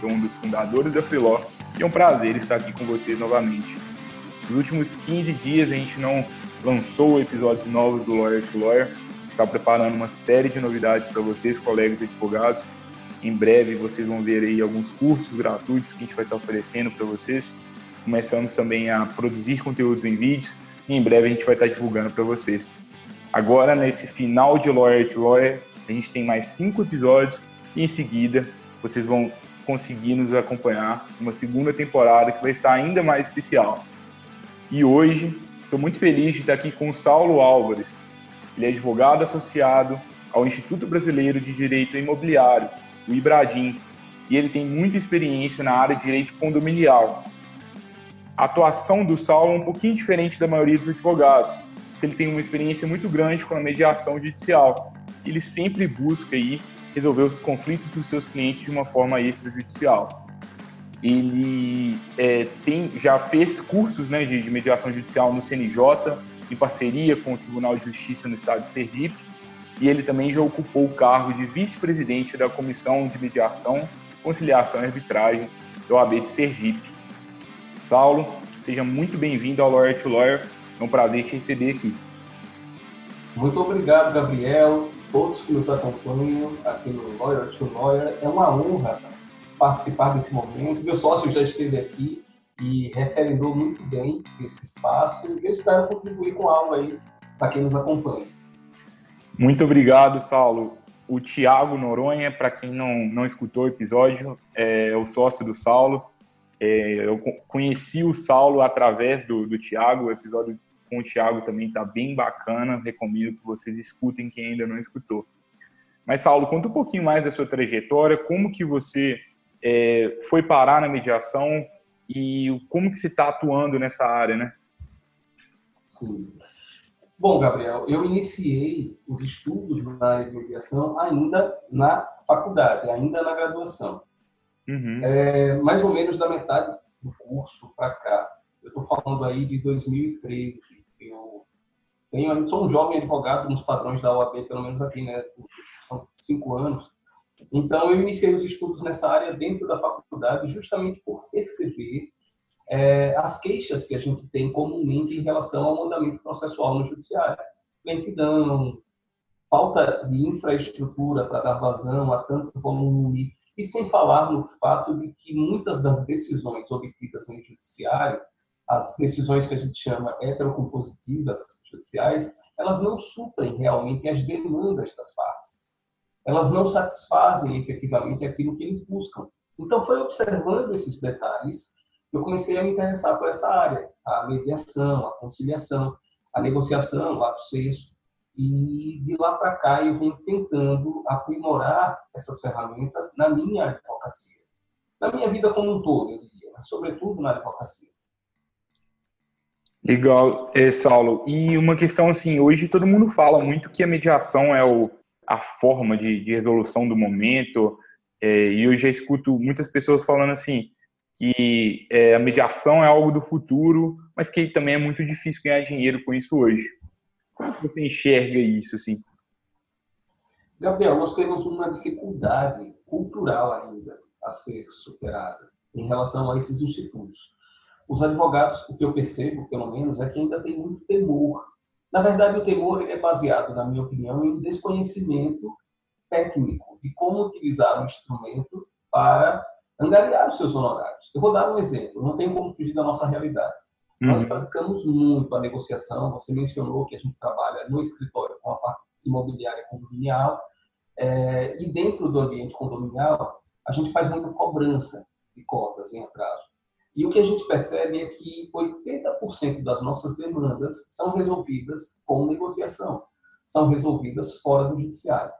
sou um dos fundadores da Freeló e é um prazer estar aqui com vocês novamente. Nos últimos 15 dias a gente não lançou episódios novos do Lawyer to Lawyer, está preparando uma série de novidades para vocês, colegas advogados. Em breve vocês vão ver aí alguns cursos gratuitos que a gente vai estar oferecendo para vocês. Começamos também a produzir conteúdos em vídeos e em breve a gente vai estar divulgando para vocês. Agora, nesse final de Lawyer to Lawyer, a gente tem mais cinco episódios e em seguida vocês vão conseguir nos acompanhar uma segunda temporada que vai estar ainda mais especial. E hoje estou muito feliz de estar aqui com o Saulo Álvares. Ele é advogado associado ao Instituto Brasileiro de Direito Imobiliário, o IBRADIM, e ele tem muita experiência na área de direito condominial. A atuação do Saulo é um pouquinho diferente da maioria dos advogados, porque ele tem uma experiência muito grande com a mediação judicial. Ele sempre busca aí resolver os conflitos dos seus clientes de uma forma extrajudicial. Ele é, tem, já fez cursos né, de, de, mediação judicial no CNJ, em parceria com o Tribunal de Justiça no estado de Sergipe, e ele também já ocupou o cargo de vice-presidente da Comissão de Mediação, Conciliação e Arbitragem do OAB de Sergipe. Saulo, seja muito bem-vindo ao Lawyer to Lawyer, é um prazer te receber aqui. Muito obrigado, Gabriel todos que nos acompanham aqui no Lawyer to Lawyer. É uma honra participar desse momento. Meu sócio já esteve aqui e referendou muito bem esse espaço e eu espero contribuir com algo aí para quem nos acompanha. Muito obrigado, Saulo. O Tiago Noronha, para quem não, não escutou o episódio, é o sócio do Saulo. É, eu conheci o Saulo através do, do Tiago, o episódio com o Thiago também está bem bacana. Recomendo que vocês escutem quem ainda não escutou. Mas, Saulo, conta um pouquinho mais da sua trajetória, como que você é, foi parar na mediação e como que você está atuando nessa área, né? Sim. Bom, Gabriel, eu iniciei os estudos na área de mediação ainda na faculdade, ainda na graduação. Uhum. É, mais ou menos da metade do curso para cá. Eu estou falando aí de 2013. Eu tenho, sou um jovem advogado nos padrões da OAB, pelo menos aqui, né? São cinco anos. Então, eu iniciei os estudos nessa área dentro da faculdade, justamente por perceber é, as queixas que a gente tem comumente em relação ao mandamento processual no judiciário. Lentidão, falta de infraestrutura para dar vazão a tanto volume, e sem falar no fato de que muitas das decisões obtidas em judiciário as decisões que a gente chama heterocompositivas judiciais, elas não suprem realmente as demandas das partes. Elas não satisfazem efetivamente aquilo que eles buscam. Então, foi observando esses detalhes que eu comecei a me interessar por essa área, a mediação, a conciliação, a negociação, o ato senso. E de lá para cá eu venho tentando aprimorar essas ferramentas na minha advocacia. Na minha vida como um todo, eu diria, mas sobretudo na advocacia. Legal, é, Saulo. E uma questão assim, hoje todo mundo fala muito que a mediação é o, a forma de, de resolução do momento, é, e eu já escuto muitas pessoas falando assim, que é, a mediação é algo do futuro, mas que também é muito difícil ganhar dinheiro com isso hoje. Como você enxerga isso, assim? Gabriel, nós temos uma dificuldade cultural ainda a ser superada em relação a esses institutos. Os advogados, o que eu percebo, pelo menos, é que ainda tem muito temor. Na verdade, o temor é baseado, na minha opinião, em desconhecimento técnico de como utilizar o instrumento para angariar os seus honorários. Eu vou dar um exemplo, não tem como fugir da nossa realidade. Uhum. Nós praticamos muito a negociação, você mencionou que a gente trabalha no escritório com a parte imobiliária condominial, é, e dentro do ambiente condominial, a gente faz muita cobrança de cotas em atraso. E o que a gente percebe é que 80% das nossas demandas são resolvidas com negociação, são resolvidas fora do judiciário.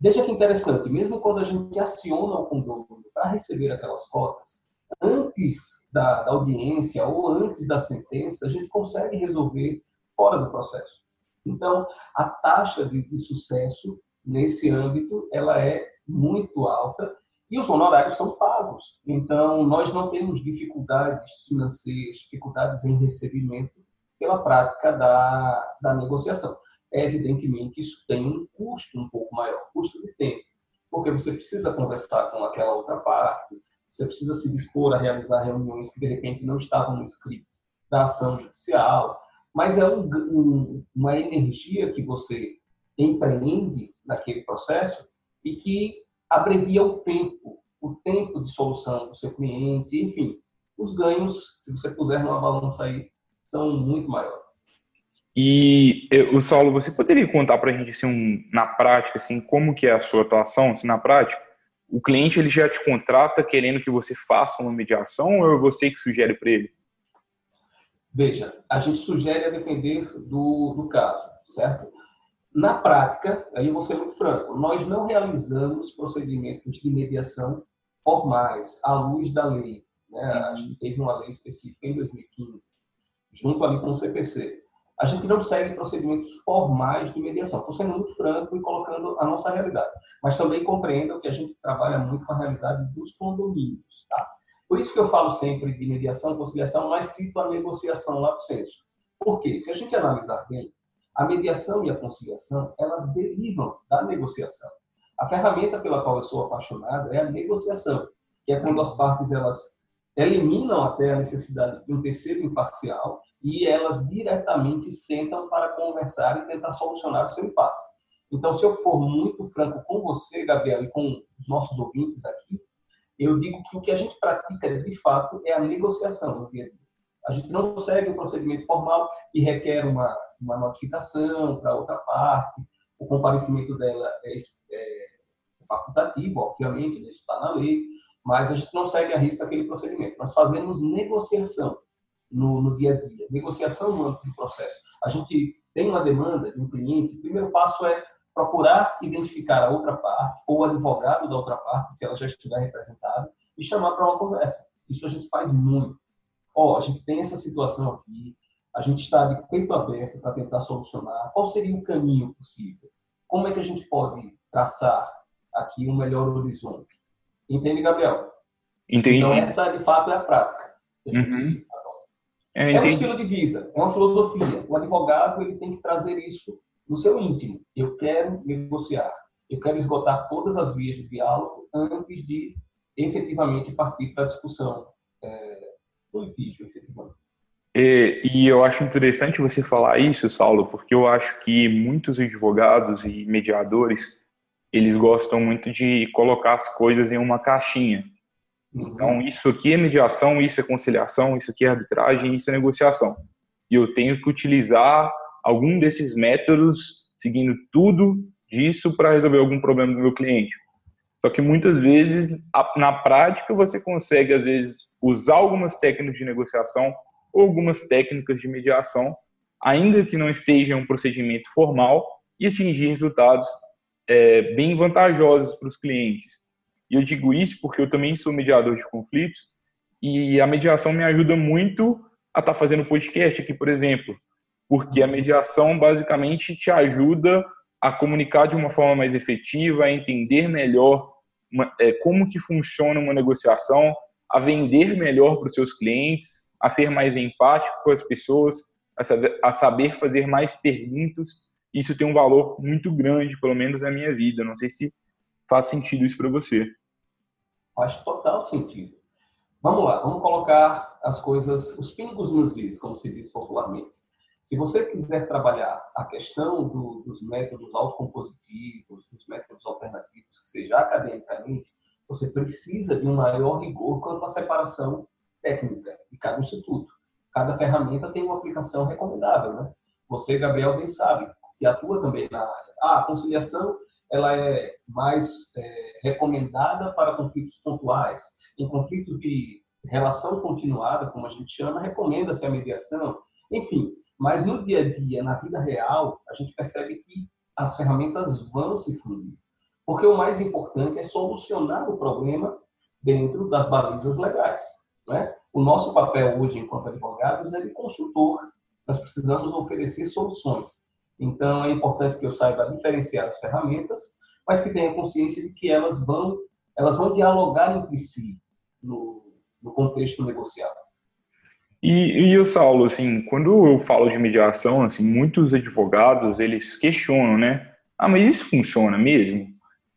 Veja que interessante, mesmo quando a gente aciona o condômino para receber aquelas cotas, antes da, da, audiência ou antes da sentença, a gente consegue resolver fora do processo. Então, a taxa de, de sucesso nesse âmbito ela é muito alta e os honorários são pagos. Então, nós não temos dificuldades financeiras, dificuldades em recebimento pela prática da, da negociação. É, evidentemente, isso tem um custo um pouco maior, custo de tempo, porque você precisa conversar com aquela outra parte, você precisa se dispor a realizar reuniões que, de repente, não estavam no script da ação judicial, mas é um, um, uma energia que você empreende naquele processo e que abrevia o tempo, o tempo de solução do seu cliente, enfim, os ganhos, se você puser numa balança aí, são muito maiores. E, o Saulo, você poderia contar para a gente, assim, um, na prática, assim, como que é a sua atuação, assim, na prática? O cliente ele já te contrata querendo que você faça uma mediação ou é você que sugere para ele? Veja, a gente sugere a depender do, do caso, certo? Na prática, aí eu vou ser muito franco, nós não realizamos procedimentos de mediação formais, à luz da lei. Né? A gente teve uma lei específica em 2015, junto ali com o CPC. A gente não segue procedimentos formais de mediação. Estou sendo muito franco e colocando a nossa realidade. Mas também compreendo que a gente trabalha muito com a realidade dos condomínios. Tá? Por isso que eu falo sempre de mediação, conciliação, mas cito a negociação lá do censo. Por quê? Se a gente analisar bem, a mediação e a conciliação, elas derivam da negociação. A ferramenta pela qual eu sou apaixonado é a negociação, que é quando as partes elas eliminam até a necessidade de um terceiro imparcial e elas diretamente sentam para conversar e tentar solucionar o seu impasse. Então, se eu for muito franco com você, Gabriel, e com os nossos ouvintes aqui, eu digo que o que a gente pratica de fato é a negociação a. A gente não segue o procedimento formal e requer uma uma notificação para outra parte, o comparecimento dela é, é facultativo, obviamente, isso está na lei, mas a gente não segue a risca aquele procedimento. Nós fazemos negociação no, no dia a dia, negociação no âmbito do processo. A gente tem uma demanda de um cliente, o primeiro passo é procurar identificar a outra parte ou o advogado da outra parte, se ela já estiver representada, e chamar para uma conversa. Isso a gente faz muito. Ó, oh, a gente tem essa situação aqui, a gente está de peito aberto para tentar solucionar. Qual seria o caminho possível? Como é que a gente pode traçar aqui um melhor horizonte? Entende, Gabriel? Entendi. Então, essa, de fato, é a prática. Uhum. É, é um estilo de vida, é uma filosofia. O advogado ele tem que trazer isso no seu íntimo. Eu quero negociar. Eu quero esgotar todas as vias de diálogo antes de efetivamente partir para a discussão é, do litígio, efetivamente. E, e, eu acho interessante você falar isso, Saulo, porque eu acho que muitos advogados e mediadores eles gostam muito de colocar as coisas em uma caixinha. Uhum. Então, isso aqui é mediação, isso é conciliação, isso aqui é arbitragem, isso é negociação. E eu tenho que utilizar algum desses métodos, seguindo tudo disso para resolver algum problema do meu cliente. Só que muitas vezes, na prática, você consegue, às vezes, usar algumas técnicas de negociação ou algumas técnicas de mediação, ainda que não esteja um procedimento formal, e atingir resultados é, bem vantajosos para os clientes. E eu digo isso porque eu também sou mediador de conflitos e a mediação me ajuda muito a estar tá fazendo podcast aqui, por exemplo, porque a mediação basicamente te ajuda a comunicar de uma forma mais efetiva, a entender melhor uma, é, como que funciona uma negociação, a vender melhor para os seus clientes, a ser mais empático com as pessoas, a saber, fazer mais perguntas. Isso tem um valor muito grande, pelo menos na minha vida. Não sei se faz sentido isso para você. Faz total sentido. Vamos lá, vamos colocar as coisas, os pingos nos is, como se diz popularmente. Se você quiser trabalhar a questão do, dos métodos autocompositivos, dos métodos alternativos, que seja academicamente, você precisa de um maior rigor quanto à separação técnica de cada instituto. Cada ferramenta tem uma aplicação recomendável, né? Você, Gabriel, bem sabe, que atua também na área. Ah, a conciliação ela é mais é, recomendada para conflitos pontuais. Em conflitos de relação continuada, como a gente chama, recomenda-se a mediação. Enfim, mas no dia a dia, na vida real, a gente percebe que as ferramentas vão se fundir. Porque o mais importante é solucionar o problema dentro das balizas legais. Né? O nosso papel hoje, enquanto advogados, é de consultor. Nós precisamos oferecer soluções. Então, é importante que eu saiba diferenciar as ferramentas, mas que tenha consciência de que elas vão, elas vão dialogar entre si no, no contexto negocial. E, e o Saulo, assim, quando eu falo de mediação, assim, muitos advogados eles questionam, né? Ah, mas isso funciona mesmo?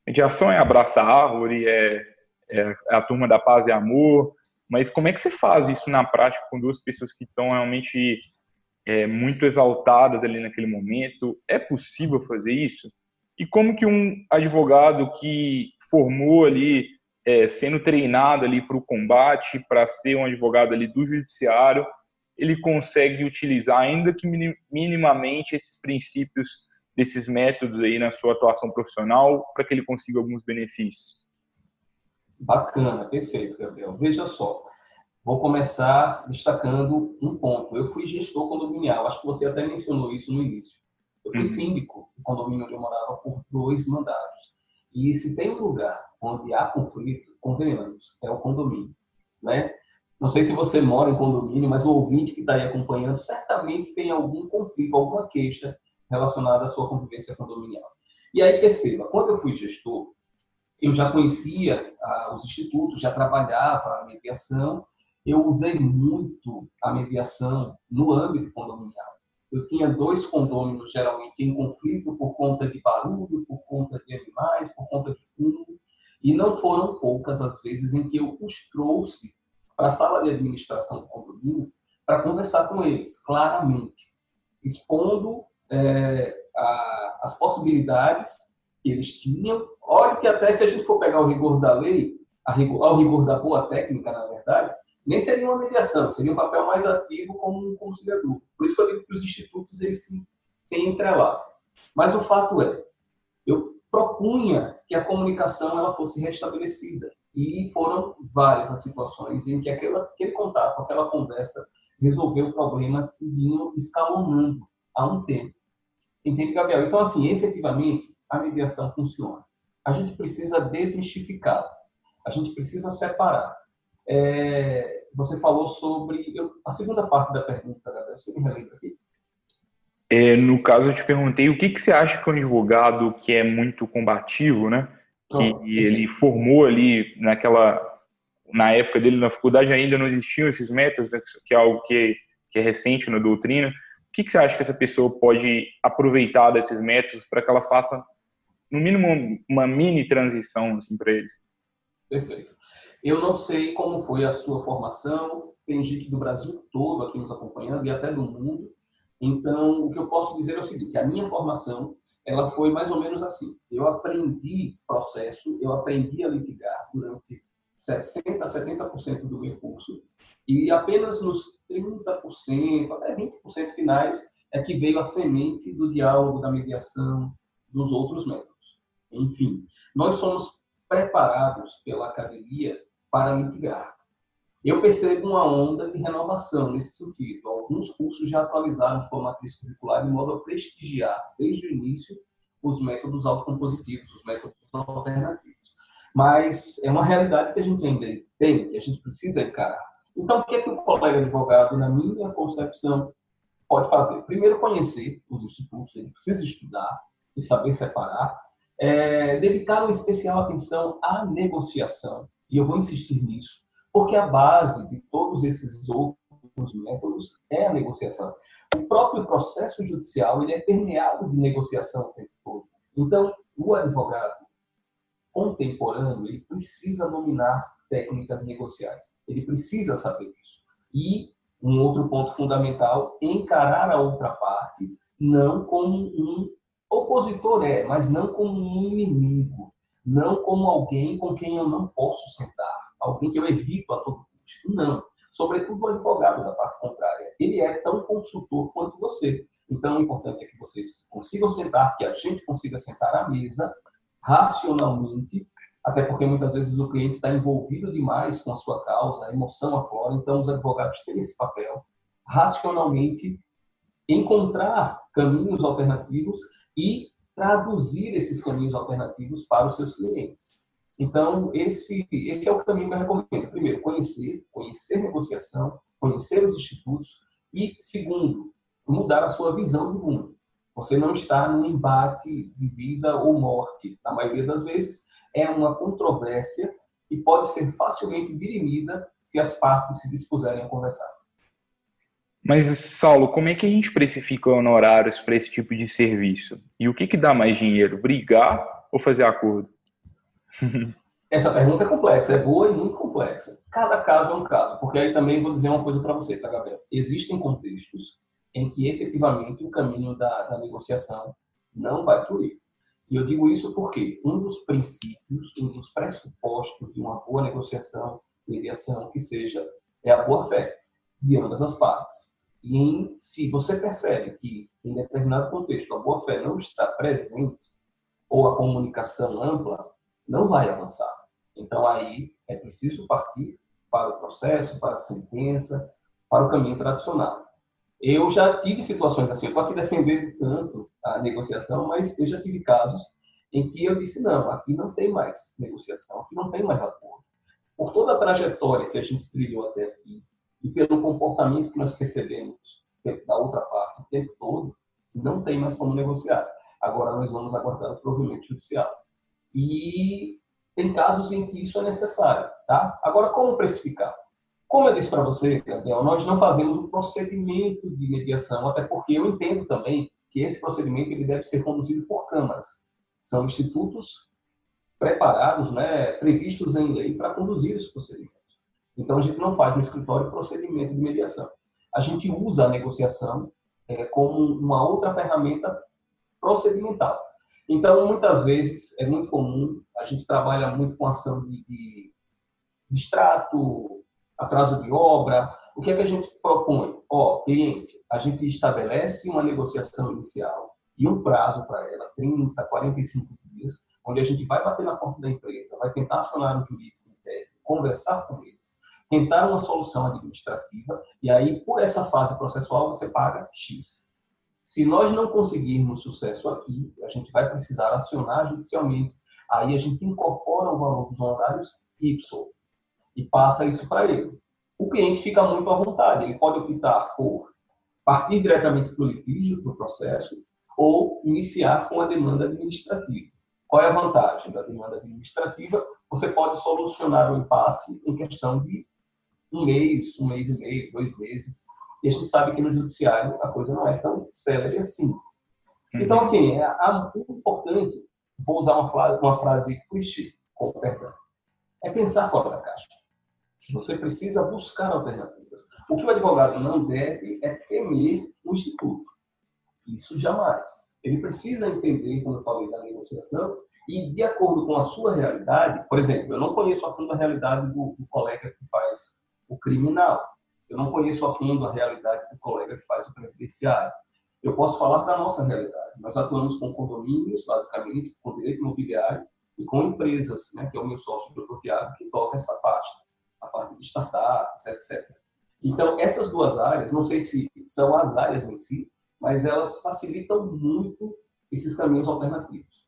Mediação é abraçar a árvore, é, é a turma da paz e amor, mas como é que você faz isso na prática com duas pessoas que estão realmente é, muito exaltadas ali naquele momento? É possível fazer isso? E como que um advogado que formou ali é, sendo treinado ali para o combate, para ser um advogado ali do judiciário, ele consegue utilizar, ainda que minimamente, esses princípios desses métodos aí na sua atuação profissional, para que ele consiga alguns benefícios. Bacana, perfeito, Gabriel. Veja só, vou começar destacando um ponto. Eu fui gestor condominial, acho que você até mencionou isso no início. Eu fui uhum. síndico do condomínio onde eu morava por dois mandatos. E se tem um lugar onde há conflito, convenhamos, é o condomínio, né? Não sei se você mora em condomínio, mas o ouvinte que está aí acompanhando certamente tem algum conflito, alguma queixa relacionada à sua convivência condominial. E aí perceba, quando eu fui gestor, eu já conhecia ah, os institutos, já trabalhava a mediação, eu usei muito a mediação no âmbito condominial. Eu tinha dois condôminos geralmente em conflito por conta de barulho, por conta de animais, por conta de fundo, e não foram poucas as vezes em que eu os trouxe para a sala de administração do condomínio para conversar com eles, claramente, expondo é, a, as possibilidades que eles tinham. Olha que até se a gente for pegar o rigor da lei, rigor, ao rigor da boa técnica, na verdade, nem seria uma mediação, seria um papel mais ativo como um conciliador. Por isso que eu digo que os institutos eles se, se entrelaçam. Mas o fato é, eu propunha que a comunicação ela fosse restabelecida e foram várias as situações em que aquela, aquele contato, aquela conversa resolveu problemas que vinham escalonando há um tempo. Entende, Gabriel? Então, assim, efetivamente, a mediação funciona. A gente precisa desmistificar, a gente precisa separar é, você falou sobre. Eu, a segunda parte da pergunta, Gabriel, você me relembra aqui? É, no caso, eu te perguntei o que, que você acha que um advogado que é muito combativo, né? Que oh, ele formou ali naquela. Na época dele na faculdade ainda não existiam esses métodos, né, que é algo que, que é recente na doutrina. O que, que você acha que essa pessoa pode aproveitar desses métodos para que ela faça, no mínimo, uma mini transição assim, para eles? Perfeito. Eu não sei como foi a sua formação, tem gente do Brasil todo aqui nos acompanhando e até do mundo. Então, o que eu posso dizer é o seguinte, a minha formação, ela foi mais ou menos assim. Eu aprendi processo, eu aprendi a litigar durante 60% a 70% do meu curso e apenas nos 30%, até 20% finais é que veio a semente do diálogo, da mediação, dos outros métodos. Enfim, nós somos preparados pela academia para mitigar. Eu percebo uma onda de renovação nesse sentido. Alguns cursos já atualizaram sua matriz curricular de modo a prestigiar, desde o início, os métodos autocompositivos, os métodos alternativos. Mas é uma realidade que a gente ainda tem, que a gente precisa encarar. Então, o que é que o colega advogado, na minha concepção, pode fazer? Primeiro, conhecer os institutos, ele precisa estudar e saber separar. É, dedicar uma especial atenção à negociação, e eu vou insistir nisso, porque a base de todos esses outros métodos é a negociação. O próprio processo judicial ele é permeado de negociação o tempo todo. Então, o advogado contemporâneo ele precisa dominar técnicas negociais. Ele precisa saber isso. E um outro ponto fundamental, encarar a outra parte não como um opositor é, mas não como um inimigo não como alguém com quem eu não posso sentar, alguém que eu evito a todo custo. Não. Sobretudo o advogado da parte contrária. Ele é tão consultor quanto você. Então, o importante é que vocês consigam sentar, que a gente consiga sentar à mesa, racionalmente, até porque muitas vezes o cliente está envolvido demais com a sua causa, a emoção aflora, então os advogados têm esse papel, racionalmente, encontrar caminhos alternativos e traduzir esses caminhos alternativos para os seus clientes. Então, esse, esse é o caminho que eu recomendo. Primeiro, conhecer, conhecer negociação, conhecer os institutos e, segundo, mudar a sua visão do mundo. Você não está num embate de vida ou morte. Na maioria das vezes, é uma controvérsia que pode ser facilmente dirimida se as partes se dispuserem a conversar. Mas, Saulo, como é que a gente precifica honorários para esse tipo de serviço? E o que, que dá mais dinheiro, brigar ou fazer acordo? Essa pergunta é complexa, é boa e muito complexa. Cada caso é um caso, porque aí também vou dizer uma coisa para você, tá, Gabriel? Existem contextos em que efetivamente o caminho da, da negociação não vai fluir. E eu digo isso porque um dos princípios, um dos pressupostos de uma boa negociação, mediação, que seja, é a boa-fé de ambas as partes. E em, se você percebe que, em determinado contexto, a boa-fé não está presente, ou a comunicação ampla, não vai avançar. Então, aí é preciso partir para o processo, para a sentença, para o caminho tradicional. Eu já tive situações assim, eu aqui defendendo tanto a negociação, mas eu já tive casos em que eu disse: não, aqui não tem mais negociação, aqui não tem mais acordo. Por toda a trajetória que a gente trilhou até aqui, e pelo comportamento que nós percebemos da outra parte o tempo todo, não tem mais como negociar. Agora nós vamos aguardar o provimento judicial. E tem casos em que isso é necessário, tá? Agora, como precificar? Como eu disse para você, Gabriel, nós não fazemos um procedimento de mediação, até porque eu entendo também que esse procedimento ele deve ser conduzido por câmaras. São institutos preparados, né, previstos em lei para conduzir esse procedimento. Então, a gente não faz no escritório procedimento de mediação. A gente usa a negociação é, como uma outra ferramenta procedimental. Então, muitas vezes, é muito comum, a gente trabalha muito com ação de, de atraso de obra. O que é que a gente propõe? Ó, cliente, a gente estabelece uma negociação inicial e um prazo para ela, 30, 45 dias, onde a gente vai bater na porta da empresa, vai tentar acionar o jurídico conversar com eles, tentar uma solução administrativa, e aí, por essa fase processual, você paga X. Se nós não conseguirmos sucesso aqui, a gente vai precisar acionar judicialmente. Aí a gente incorpora o valor dos honorários Y e passa isso para ele. O cliente fica muito à vontade, ele pode optar por partir diretamente para o litígio, para o processo, ou iniciar com a demanda administrativa. Qual é a vantagem da demanda administrativa? Você pode solucionar o impasse em questão de um mês, um mês e meio, dois meses. E a gente sabe que no judiciário a coisa não é tão célere assim. Uhum. Então, assim, é, é importante, vou usar uma frase, uma frase clichê, com perdão, é pensar fora da caixa. Você precisa buscar alternativas. O que o advogado não deve é temer o instituto. Isso jamais. Ele precisa entender, como eu falei, da negociação e, de acordo com a sua realidade, por exemplo, eu não conheço a fundo a realidade do, do colega que faz o criminal. Eu não conheço a fundo a realidade do colega que faz o previdenciário. Eu posso falar da nossa realidade. Nós atuamos com condomínios, basicamente, com direito imobiliário e com empresas, né, que é o meu sócio, o Dr. Tiago, que toca essa parte, a parte de startups, etc. Então, essas duas áreas, não sei se são as áreas em si, mas elas facilitam muito esses caminhos alternativos.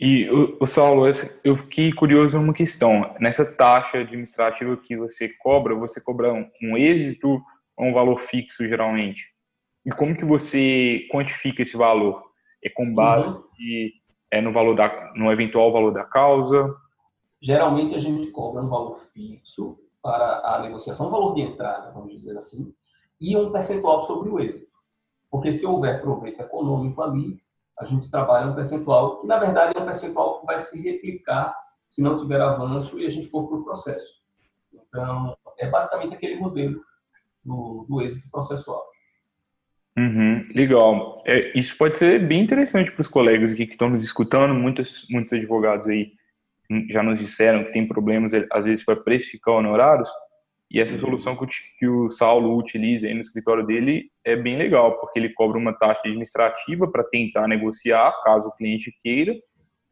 E, o, Saulo, eu fiquei curioso numa questão. Nessa taxa administrativa que você cobra, você cobra um, um êxito ou um valor fixo, geralmente? E como que você quantifica esse valor? É com base é no valor da, no eventual valor da causa? Geralmente a gente cobra um valor fixo para a negociação, um valor de entrada, vamos dizer assim, e um percentual sobre o êxito. Porque se houver proveito econômico ali, a gente trabalha um percentual que, na verdade, é um percentual que vai se replicar se não tiver avanço e a gente for para o processo. Então, é basicamente aquele modelo do, do êxito processual. Uhum, legal. É, isso pode ser bem interessante para os colegas aqui que estão nos escutando. Muitos, muitos advogados aí já nos disseram que tem problemas, às vezes, para precificar honorários. E essa Sim. solução que o, que o Saulo utiliza aí no escritório dele é bem legal, porque ele cobra uma taxa administrativa para tentar negociar, caso o cliente queira,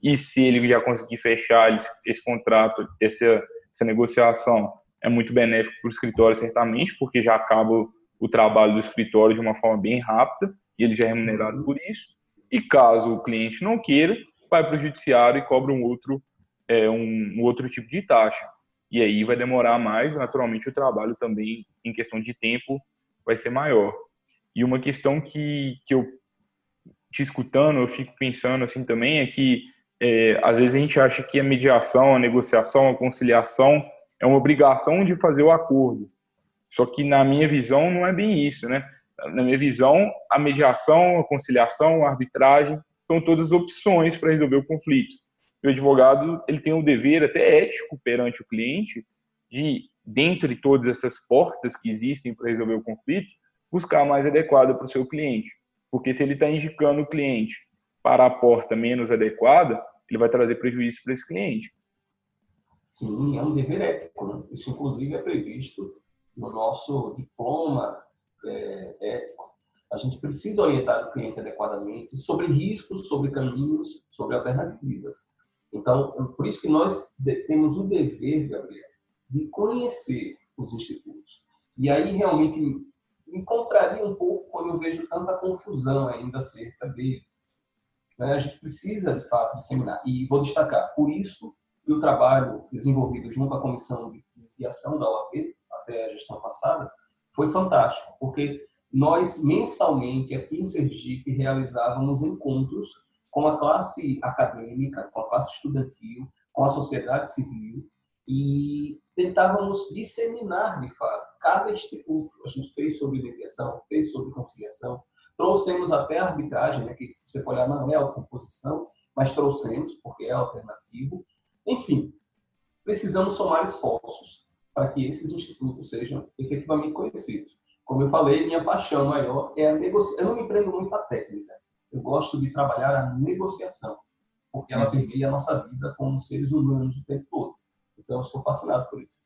e se ele já conseguir fechar esse, esse contrato, essa, essa negociação, é muito benéfico para o escritório, certamente, porque já acaba o trabalho do escritório de uma forma bem rápida, e ele já é remunerado por isso. e caso o cliente não queira, vai para o judiciário e cobra um outro, é, um, um outro tipo de taxa. E aí vai demorar mais, naturalmente o trabalho também, em questão de tempo, vai ser maior. E uma questão que, que eu, te escutando, eu fico pensando assim também, é que é, às vezes a gente acha que a mediação, a negociação, a conciliação é uma obrigação de fazer o acordo. Só que na minha visão não é bem isso, né? Na minha visão, a mediação, a conciliação, a arbitragem são todas opções para resolver o conflito. O advogado ele tem o um dever até ético perante o cliente de, dentre todas essas portas que existem para resolver o conflito, buscar a mais adequada para o seu cliente. Porque se ele está indicando o cliente para a porta menos adequada, ele vai trazer prejuízo para esse cliente. Sim, é um dever ético. Né? Isso, inclusive, é previsto no nosso diploma é, ético. A gente precisa orientar o cliente adequadamente sobre riscos, sobre caminhos, sobre alternativas. Então, por isso que nós temos o dever, Gabriel, de conhecer os institutos. E aí, realmente, me contraria um pouco quando eu vejo tanta confusão ainda acerca deles. Né? A gente precisa, de fato, disseminar. E vou destacar, por isso que o trabalho desenvolvido junto à comissão de mediação da OAB, até a gestão passada, foi fantástico, porque nós mensalmente aqui em Sergipe realizávamos encontros com a classe acadêmica, com a classe estudantil, com a sociedade civil e tentávamos disseminar de fato cada instituto. A gente fez sobre mediação, fez sobre conciliação, trouxemos até a arbitragem, né, que se você for olhar não é a composição, mas trouxemos porque é alternativo. Enfim, precisamos somar esforços para que esses institutos sejam efetivamente conhecidos. Como eu falei, minha paixão maior é a negociação. Eu não me prendo muito à técnica. Eu gosto de trabalhar a negociação, porque ela permeia a nossa vida como seres humanos o tempo todo. Então, eu sou fascinado por isso.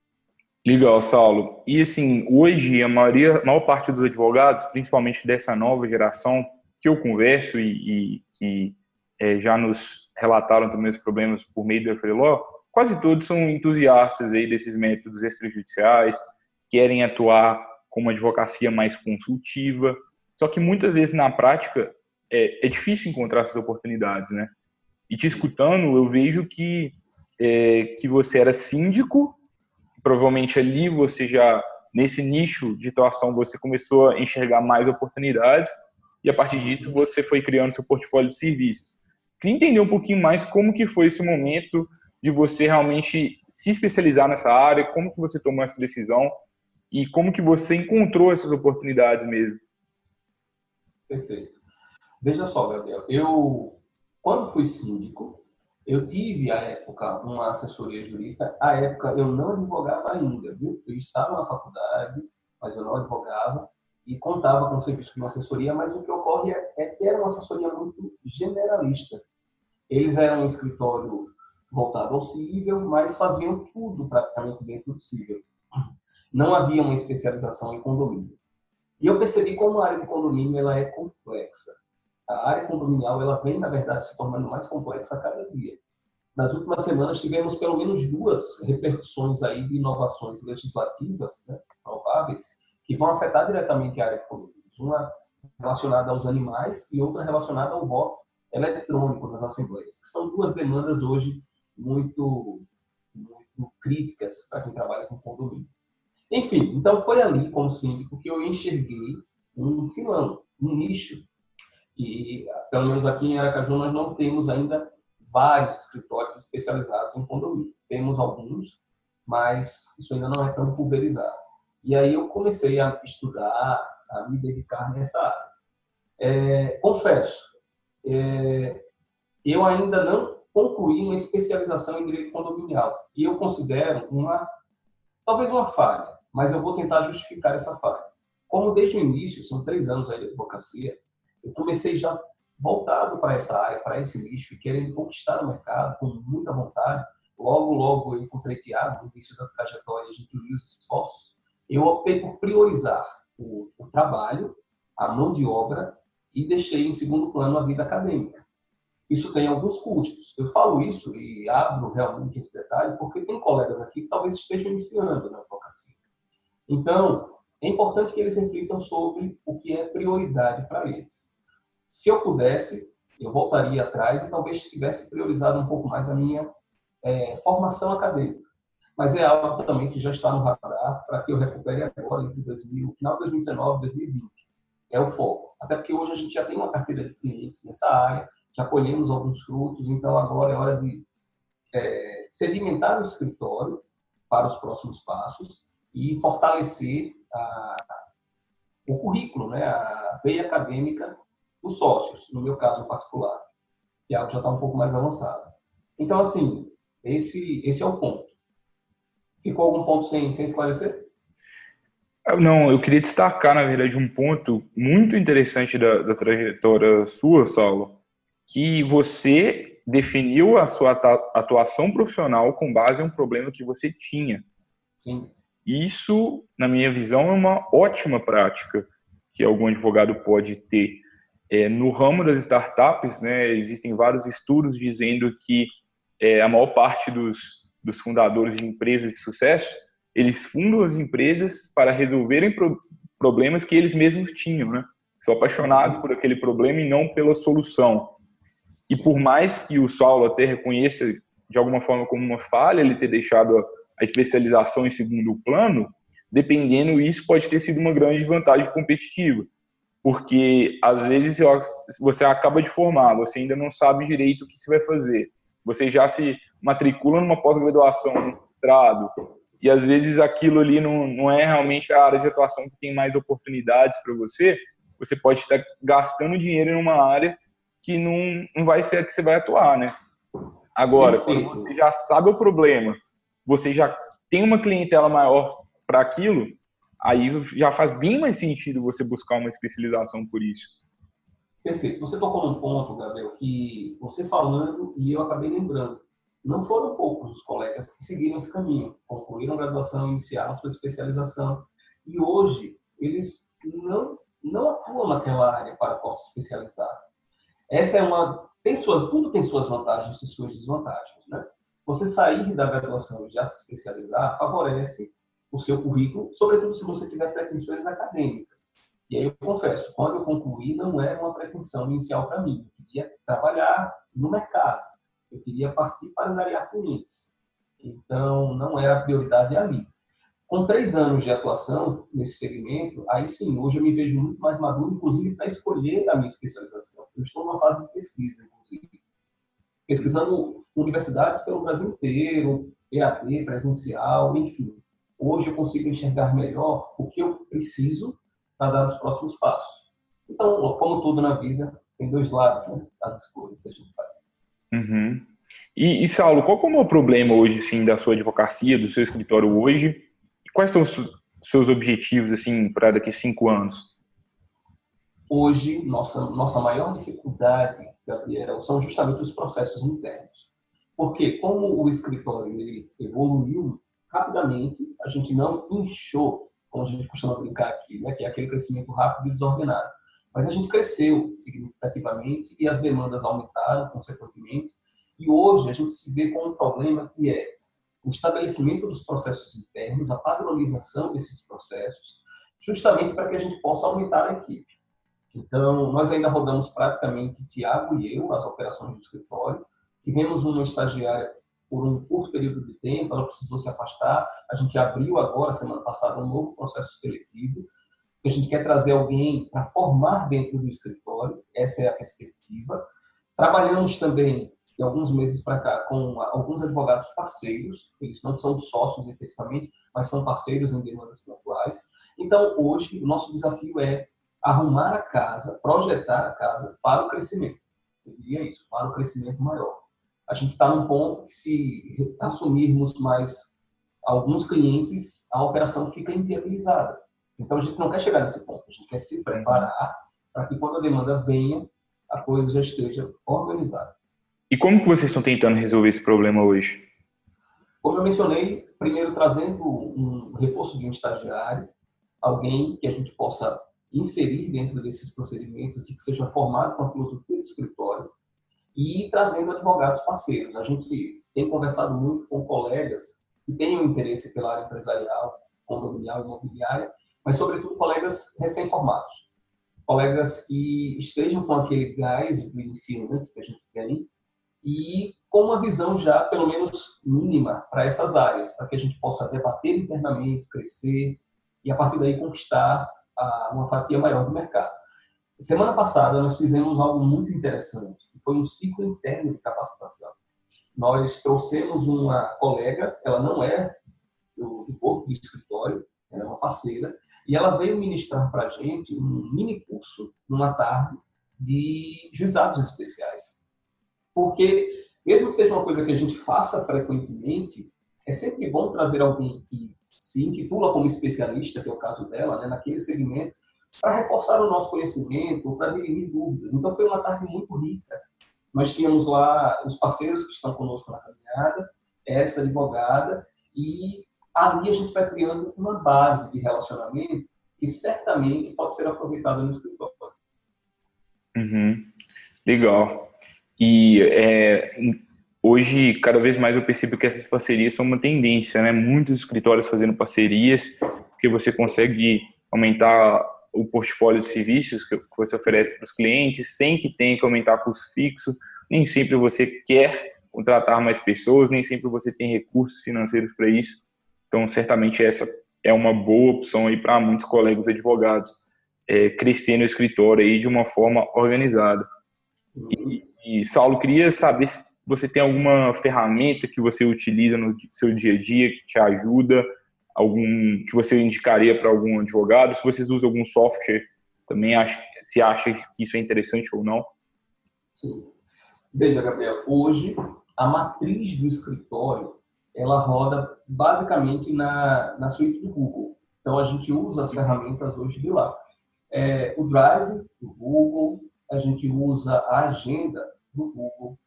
Legal, Saulo. E assim, hoje a maioria, a maior parte dos advogados, principalmente dessa nova geração que eu converso e, que é, já nos relataram também os problemas por meio da Freeló, quase todos são entusiastas aí desses métodos extrajudiciais, querem atuar com uma advocacia mais consultiva, só que muitas vezes na prática é, é difícil encontrar essas oportunidades, né? E te escutando, eu vejo que é, que você era síndico, provavelmente ali você já nesse nicho de atuação você começou a enxergar mais oportunidades e a partir disso você foi criando seu portfólio de serviços. Queria entender um pouquinho mais como que foi esse momento de você realmente se especializar nessa área, como que você tomou essa decisão e como que você encontrou essas oportunidades mesmo. Perfeito. Veja só, Gabriel, eu quando fui síndico, eu tive à época uma assessoria jurídica. À época eu não advogava ainda, viu? Eu estava na faculdade, mas eu não advogava e contava com o serviço de uma assessoria. Mas o que ocorre é, é que era uma assessoria muito generalista. Eles eram um escritório voltado ao cível, mas faziam tudo praticamente dentro do cível. Não havia uma especialização em condomínio. E eu percebi como a área de condomínio ela é complexa. A área condominial ela vem, na verdade, se tornando mais complexa a cada dia. Nas últimas semanas tivemos pelo menos duas repercussões aí de inovações legislativas né, prováveis que vão afetar diretamente a área de condomínios. Uma relacionada aos animais e outra relacionada ao voto eletrônico nas assembleias, que são duas demandas hoje muito, muito críticas para quem trabalha com condomínio. Enfim, então foi ali, como síndico, que eu enxerguei um filão, um nicho. E, pelo menos aqui em Aracaju, nós não temos ainda vários escritórios especializados em condomínio. Temos alguns, mas isso ainda não é tão pulverizado. E aí eu comecei a estudar, a me dedicar nessa área. É, confesso, é, eu ainda não concluir uma especialização em direito condominial, que eu considero uma, talvez uma falha, mas eu vou tentar justificar essa falha. Como desde o início, são três anos aí de advocacia, eu comecei já voltado para essa área, para esse nicho, querendo conquistar o mercado com muita vontade. Logo, logo eu encontrei Tiago, no início da trajetória, a gente uniu os esforços. Eu optei por priorizar o, o trabalho, a mão de obra e deixei em segundo plano a vida acadêmica isso tem alguns custos. Eu falo isso e abro realmente esse detalhe porque tem colegas aqui que talvez estejam iniciando na advocacia. Então, é importante que eles reflitam sobre o que é prioridade para eles. Se eu pudesse, eu voltaria atrás e talvez tivesse priorizado um pouco mais a minha é, formação acadêmica. Mas é algo também que já está no radar para que eu recupere agora, entre 2000, final de 2019 e 2020. É o foco. Até porque hoje a gente já tem uma carteira de clientes nessa área, já colhemos alguns frutos, então agora é hora de é, sedimentar o escritório para os próximos passos e fortalecer a, o currículo, né, a veia acadêmica dos sócios, no meu caso particular, que é algo já está um pouco mais avançado. Então, assim, esse, esse é o ponto. Ficou algum ponto sem, sem esclarecer? Não, eu queria destacar, na verdade, um ponto muito interessante da, da trajetória sua, Saulo, que você definiu a sua atuação profissional com base em um problema que você tinha. Sim. Isso, na minha visão, é uma ótima prática que algum advogado pode ter. É, no ramo das startups, né, existem vários estudos dizendo que é, a maior parte dos, dos fundadores de empresas de sucesso, eles fundam as empresas para resolverem pro, problemas que eles mesmos tinham, né? São apaixonados por aquele problema e não pela solução. E por mais que o Saulo até reconheça de alguma forma como uma falha ele ter deixado a especialização em segundo plano, dependendo isso pode ter sido uma grande vantagem competitiva, porque às vezes você acaba de formar, você ainda não sabe direito o que você vai fazer, você já se matricula numa pós-graduação, no mestrado, e às vezes aquilo ali não, não é realmente a área de atuação que tem mais oportunidades para você, você pode estar gastando dinheiro em uma área que não, não vai ser a que você vai atuar, né? Agora, quando você já sabe o problema, você já tem uma clientela maior para aquilo, aí já faz bem mais sentido você buscar uma especialização por isso. Perfeito. Você tocou num ponto, Gabriel, que você falando e eu acabei lembrando. Não foram poucos os colegas que seguiram esse caminho, concluíram graduação, iniciaram sua especialização e hoje eles não não atuam naquela área para qual se especializar. Essa é uma tem suas tudo tem suas vantagens e suas desvantagens, né? Você sair da graduação e já se especializar favorece o seu currículo, sobretudo se você tiver pretensões acadêmicas. E aí eu confesso, quando eu concluí, não era uma pretensão inicial para mim. Eu queria trabalhar no mercado. Eu queria partir para angariar clientes. Então, não era a prioridade ali. Com três anos de atuação nesse segmento, aí sim, hoje eu me vejo muito mais maduro, inclusive para escolher a minha especialização. Eu estou numa fase de pesquisa, inclusive. Pesquisando universidades pelo Brasil inteiro, EAD, presencial, enfim. Hoje eu consigo enxergar melhor o que eu preciso para dar os próximos passos. Então, como tudo na vida, tem dois lados né, das escolhas que a gente faz. Uhum. E, e, Saulo, qual é o problema hoje, assim, da sua advocacia, do seu escritório hoje? E quais são os seus objetivos, assim, para daqui a cinco anos? Hoje, nossa, nossa maior dificuldade, Gabriel, são justamente os processos internos. Porque, como o escritório ele evoluiu rapidamente, a gente não inchou como a gente costuma brincar aqui, né, que é aquele crescimento rápido e desordenado. Mas a gente cresceu significativamente e as demandas aumentaram consequentemente. E hoje a gente se vê com um problema que é o estabelecimento dos processos internos, a padronização desses processos, justamente para que a gente possa aumentar a equipe. Então, nós ainda rodamos praticamente Tiago e eu as operações do escritório. Tivemos uma estagiária por um curto período de tempo, ela precisou se afastar. A gente abriu agora, semana passada, um novo processo seletivo. A gente quer trazer alguém para formar dentro do escritório, essa é a perspectiva. Trabalhamos também, de alguns meses para cá, com alguns advogados parceiros, eles não são sócios efetivamente, mas são parceiros em demandas pontuais. Então, hoje, o nosso desafio é arrumar a casa, projetar a casa para o crescimento. Eu diria isso, para o crescimento maior a gente está num ponto que se assumirmos mais alguns clientes, a operação fica inviabilizada. Então a gente não quer chegar nesse ponto, a gente quer se preparar para que quando a demanda venha, a coisa já esteja organizada. E como que vocês estão tentando resolver esse problema hoje? Como eu mencionei, primeiro trazendo um reforço de um estagiário, alguém que a gente possa inserir dentro desses procedimentos e que seja formado com a filosofia do escritório, e trazendo advogados parceiros. A gente tem conversado muito com colegas que têm um interesse pela área empresarial, condominial imobiliária, mas, sobretudo, colegas recém-formados. colegas que estejam com aquele gás do iniciante que a gente tem e com uma visão já, pelo menos mínima, para essas áreas, para que a gente possa debater internamente, crescer e, a partir daí, conquistar uma fatia maior do mercado. Semana passada, nós fizemos algo muito interessante, que foi um ciclo interno de capacitação. Nós trouxemos uma colega, ela não é do, do corpo de escritório, ela é uma parceira, e ela veio ministrar para a gente um mini curso, numa tarde, de juizados especiais. Porque, mesmo que seja uma coisa que a gente faça frequentemente, é sempre bom trazer alguém que se intitula como especialista, que é o caso dela, né, naquele segmento, para reforçar o nosso conhecimento, para dirimir dúvidas. Então, foi uma tarde muito rica. Nós tínhamos lá os parceiros que estão conosco na caminhada, essa advogada, e ali a gente vai criando uma base de relacionamento que certamente pode ser aproveitada no escritório. Uhum. Legal. E é, hoje, cada vez mais eu percebo que essas parcerias são uma tendência, né? Muitos escritórios fazendo parcerias, porque você consegue aumentar o portfólio de serviços que você oferece para os clientes sem que tenha que aumentar custo fixo. Nem sempre você quer contratar mais pessoas, nem sempre você tem recursos financeiros para isso. Então, certamente essa é uma boa opção aí para muitos colegas advogados é, crescer no escritório aí de uma forma organizada. E, e, Saulo, queria saber se você tem alguma ferramenta que você utiliza no seu dia a dia que te ajuda, algum que você indicaria para algum advogado, se vocês usam algum software também, se acha que isso é interessante ou não. Sim. Veja, Gabriel, hoje a matriz do escritório ela roda basicamente na, na suíte do Google. Então, a gente usa as ferramentas hoje de lá. É, o Drive do Google, a gente usa a agenda do Google.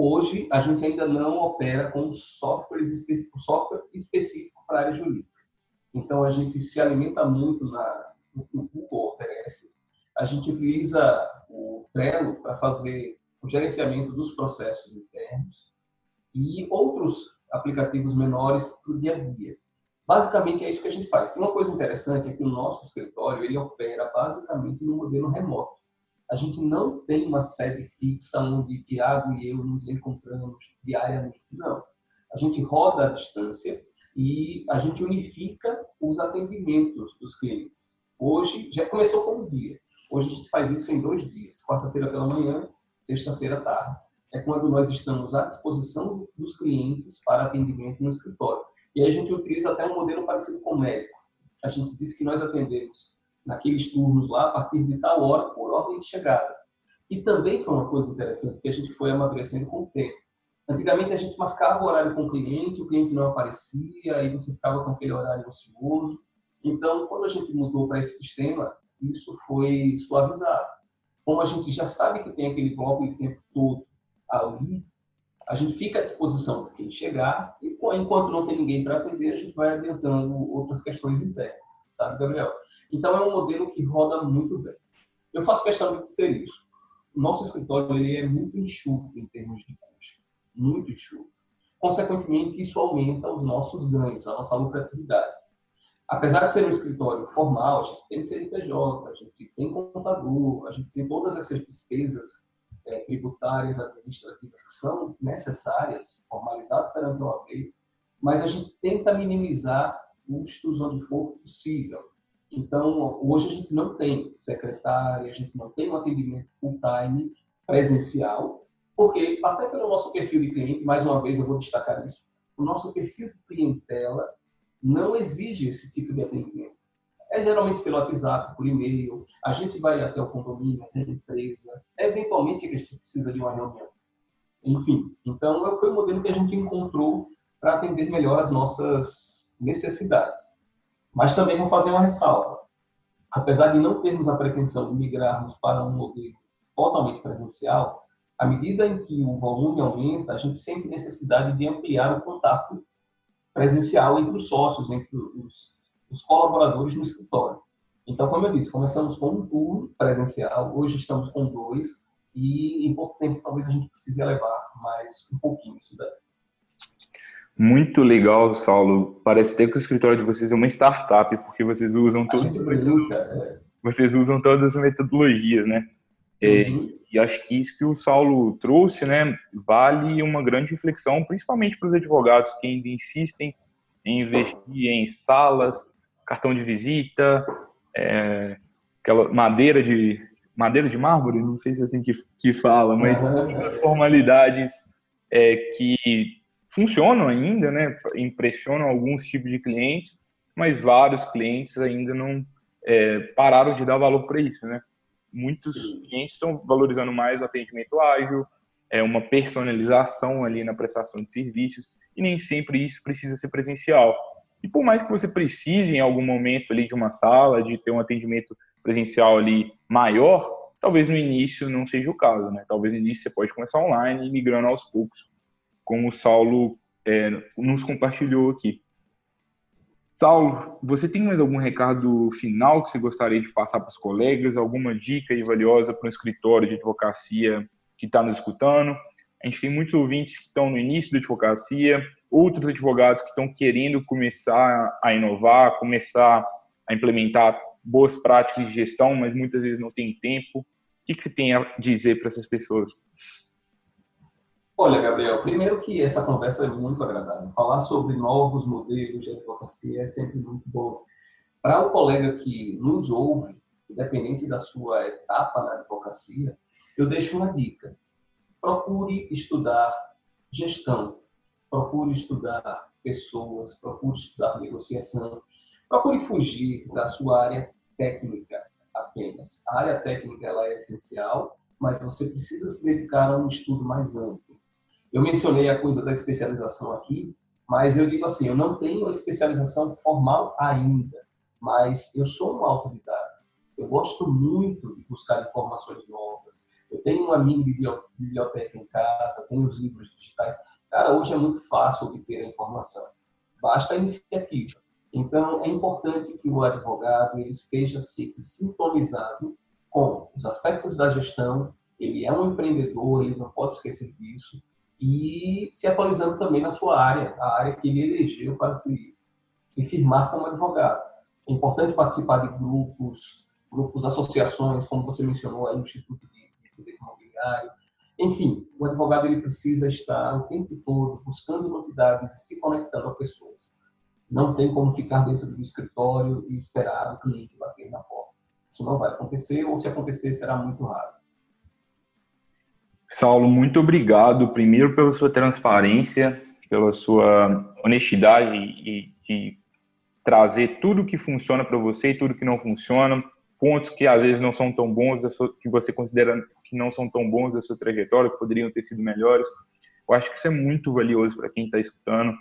Hoje, a gente ainda não opera com específico, software específico para a área jurídica. Então, a gente se alimenta muito na, no que o Google oferece. A gente utiliza o Trello para fazer o gerenciamento dos processos internos e outros aplicativos menores para o dia a dia. Basicamente é isso que a gente faz. Uma coisa interessante é que o nosso escritório ele opera basicamente no modelo remoto. A gente não tem uma sede fixa onde Tiago e eu nos encontramos diariamente, não. A gente roda à distância e a gente unifica os atendimentos dos clientes. Hoje já começou como dia. Hoje a gente faz isso em dois dias, quarta-feira pela manhã, sexta-feira à tarde é quando nós estamos à disposição dos clientes para atendimento no escritório. E a gente utiliza até um modelo parecido com o médico. A gente diz que nós atendemos naqueles turnos lá a partir de tal hora por ordem de chegada. Que também foi uma coisa interessante que a gente foi amadurecendo com o tempo. Antigamente a gente marcava o horário com o cliente, o cliente não aparecia, aí você ficava com aquele horário ocioso. Então, quando a gente mudou para esse sistema, isso foi suavizado. Como a gente já sabe que tem aquele bloco de tempo todo ali, a gente fica à disposição para quem chegar e enquanto não tem ninguém para atender, a gente vai adiantando outras questões internas, sabe, Gabriel? Então é um modelo que roda muito bem. Eu faço questão de ser isso. O nosso escritório ele é muito enxuto em termos de custo, muito enxuto. Consequentemente, isso aumenta os nossos ganhos, a nossa lucratividade. Apesar de ser um escritório formal, a gente tem CNPJ, a gente tem contador, a gente tem todas essas despesas é, tributárias, administrativas que são necessárias, formalizadas perante a OAB, mas a gente tenta minimizar custos onde for possível. Então, hoje a gente não tem secretária, a gente não tem um atendimento full-time presencial, porque, até pelo nosso perfil de cliente, mais uma vez eu vou destacar isso, o nosso perfil de clientela não exige esse tipo de atendimento. É geralmente pelo WhatsApp, por e-mail. A gente vai até o condomínio, até a empresa. Eventualmente a gente precisa de uma reunião. Enfim, então foi o modelo que a gente encontrou para atender melhor as nossas necessidades. Mas também vou fazer uma ressalva. Apesar de não termos a pretensão de migrarmos para um modelo totalmente presencial, à medida em que o volume aumenta, a gente sente necessidade de ampliar o contato presencial entre os sócios, entre os os colaboradores no escritório. Então, como eu disse, começamos com um turno presencial, hoje estamos com dois, e em pouco tempo talvez a gente precise elevar mais um pouquinho isso daí. Muito legal, Saulo. Parece ter que o escritório de vocês é uma startup, porque vocês usam tudo. A gente brinca, é, vocês usam todas as metodologias, né? É, uhum. E acho que isso que o Saulo trouxe, né, vale uma grande reflexão, principalmente para os advogados que ainda insistem em investir em salas, cartão de visita, é, aquela madeira de madeira de mármore, não sei se é assim que, que fala, mas uhum. as formalidades é, que funcionam ainda, né, impressionam alguns tipos de clientes, mas vários clientes ainda não é, pararam de dar valor para isso, né? Muitos clientes estão valorizando mais o atendimento ágil, é uma personalização ali na prestação de serviços e nem sempre isso precisa ser presencial. E por mais que você precise em algum momento ali de uma sala, de ter um atendimento presencial ali maior, talvez no início não seja o caso, né? Talvez no início você pode começar online e migrando aos poucos, como o Saulo é, nos compartilhou aqui. Saulo, você tem mais algum recado final que você gostaria de passar para os colegas? Alguma dica valiosa para o escritório de advocacia que está nos escutando? A gente tem muitos ouvintes que estão no início da advocacia, outros advogados que estão querendo começar a inovar, começar a implementar boas práticas de gestão, mas muitas vezes não tem tempo. O que você tem a dizer para essas pessoas? Olha, Gabriel, primeiro que essa conversa é muito agradável. Falar sobre novos modelos de advocacia é sempre muito bom. Para um colega que nos ouve, independente da sua etapa na advocacia, eu deixo uma dica. Procure estudar gestão, procure estudar pessoas, procure estudar negociação, procure fugir da sua área técnica apenas. A área técnica ela é essencial, mas você precisa se dedicar a um estudo mais amplo. Eu mencionei a coisa da especialização aqui, mas eu digo assim, eu não tenho uma especialização formal ainda, mas eu sou um autodidata. Eu gosto muito de buscar informações novas. Eu tenho uma mini biblioteca em casa, tenho os livros digitais. Cara, hoje é muito fácil obter a informação. Basta a iniciativa. Então, é importante que o advogado ele esteja sempre sintonizado com os aspectos da gestão. Ele é um empreendedor, ele não pode esquecer disso e se atualizando também na sua área, a área que ele elegeu para se, se firmar como advogado. É importante participar de grupos, grupos, associações, como você mencionou, aí, o Instituto de Direito Imobiliário. Enfim, o advogado ele precisa estar o tempo todo buscando novidades e se conectando a pessoas. Não tem como ficar dentro do escritório e esperar o cliente bater na porta. Isso não vai acontecer, ou se acontecer, será muito raro. Saulo, muito obrigado, primeiro pela sua transparência, pela sua honestidade e de trazer tudo que funciona para você e tudo que não funciona, pontos que às vezes não são tão bons, sua, que você considera que não são tão bons da sua trajetória, que poderiam ter sido melhores. Eu acho que isso é muito valioso para quem está escutando.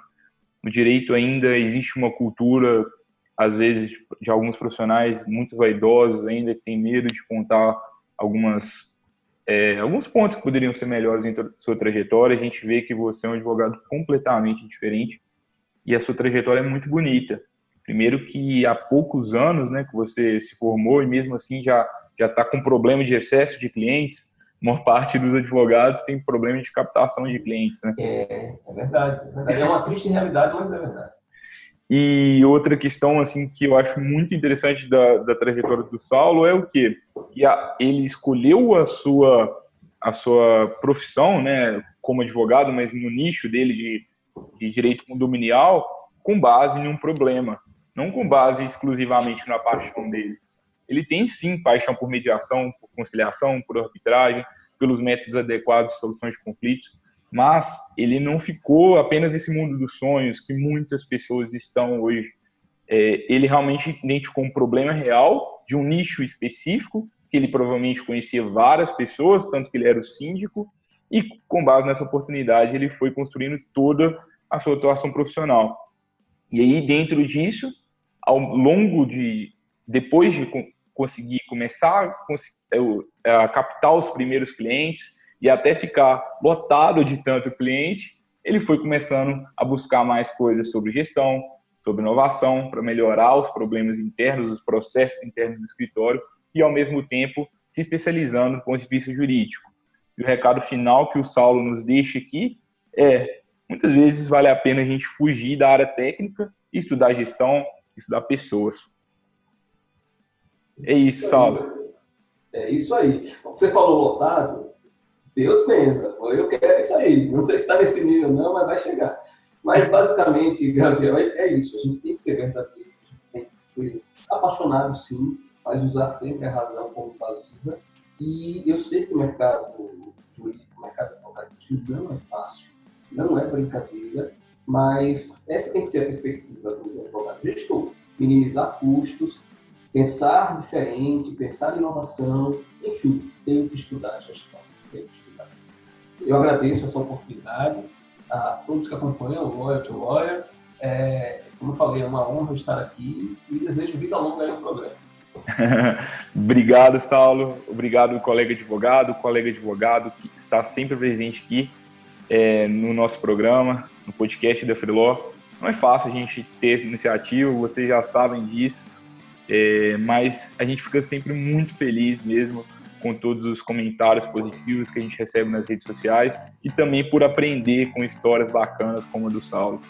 No direito ainda existe uma cultura, às vezes, de alguns profissionais muito vaidosos ainda, que têm medo de contar algumas é, alguns pontos que poderiam ser melhores em sua trajetória. A gente vê que você é um advogado completamente diferente e a sua trajetória é muito bonita. Primeiro que há poucos anos, né, que você se formou e mesmo assim já já está com problema de excesso de clientes. Uma parte dos advogados tem problema de captação de clientes, né? É, é verdade, é verdade. É uma triste realidade, mas é verdade. E outra questão assim que eu acho muito interessante da, da trajetória do Saulo é o que que a, ele escolheu a sua a sua profissão, né, como advogado, mas no nicho dele de, de direito condominial, com base em um problema, não com base exclusivamente na paixão dele. Ele tem sim paixão por mediação, por conciliação, por arbitragem, pelos métodos adequados de solução de conflitos, mas ele não ficou apenas nesse mundo dos sonhos que muitas pessoas estão hoje. É, ele realmente identificou um problema real de um nicho específico, que ele provavelmente conhecia várias pessoas, tanto que ele era o síndico, e com base nessa oportunidade ele foi construindo toda a sua atuação profissional. E aí, dentro disso, ao longo de. depois de conseguir começar a, a captar os primeiros clientes, e até ficar lotado de tanto cliente, ele foi começando a buscar mais coisas sobre gestão, sobre inovação, para melhorar os problemas internos, os processos internos do escritório e, ao mesmo tempo, se especializando do ponto de vista jurídico. E o recado final que o Saulo nos deixa aqui é: muitas vezes vale a pena a gente fugir da área técnica e estudar gestão, estudar pessoas. É isso, Saulo. É isso aí. Você falou lotado, Deus pensa, eu quero isso aí. Não sei se está nesse nível não, mas vai chegar. Mas basicamente, Gabriel, é, é isso. A gente tem que ser verdadeiro, a gente tem que ser apaixonado sim, mas usar sempre a razão como baliza. E eu sei que o mercado jurídico, o mercado advogativo não é fácil, não é brincadeira, mas essa tem que ser a perspectiva do advogado gestor. Minimizar custos, pensar diferente, pensar em inovação, enfim, tem que estudar a gestão. Tem que. Eu agradeço essa oportunidade a todos que acompanham o Lawyer to Lawyer. É, como eu falei, é uma honra estar aqui e desejo vida longa aí no programa. Obrigado, Saulo. Obrigado, colega advogado, colega advogado que está sempre presente aqui é, no nosso programa, no podcast da Freeló. Não é fácil a gente ter essa iniciativa, vocês já sabem disso, é, mas a gente fica sempre muito feliz mesmo com todos os comentários positivos que a gente recebe nas redes sociais e também por aprender com histórias bacanas como a do Saulo.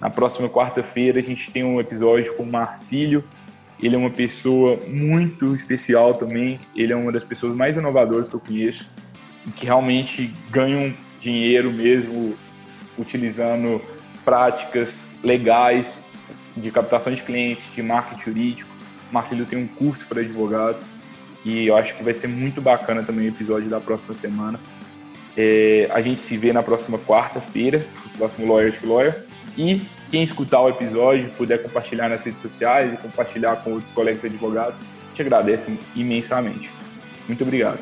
Na próxima quarta-feira a gente tem um episódio com o Marcílio. Ele é uma pessoa muito especial também. Ele é uma das pessoas mais inovadoras que eu conheço e que realmente ganham dinheiro mesmo utilizando práticas legais de captação de clientes, de marketing jurídico. Marcílio tem um curso para advogados e eu acho que vai ser muito bacana também o episódio da próxima semana. É, a gente se vê na próxima quarta-feira, próximo Lawyer to Lawyer. E quem escutar o episódio, puder compartilhar nas redes sociais e compartilhar com outros colegas advogados, te agradece imensamente. Muito obrigado.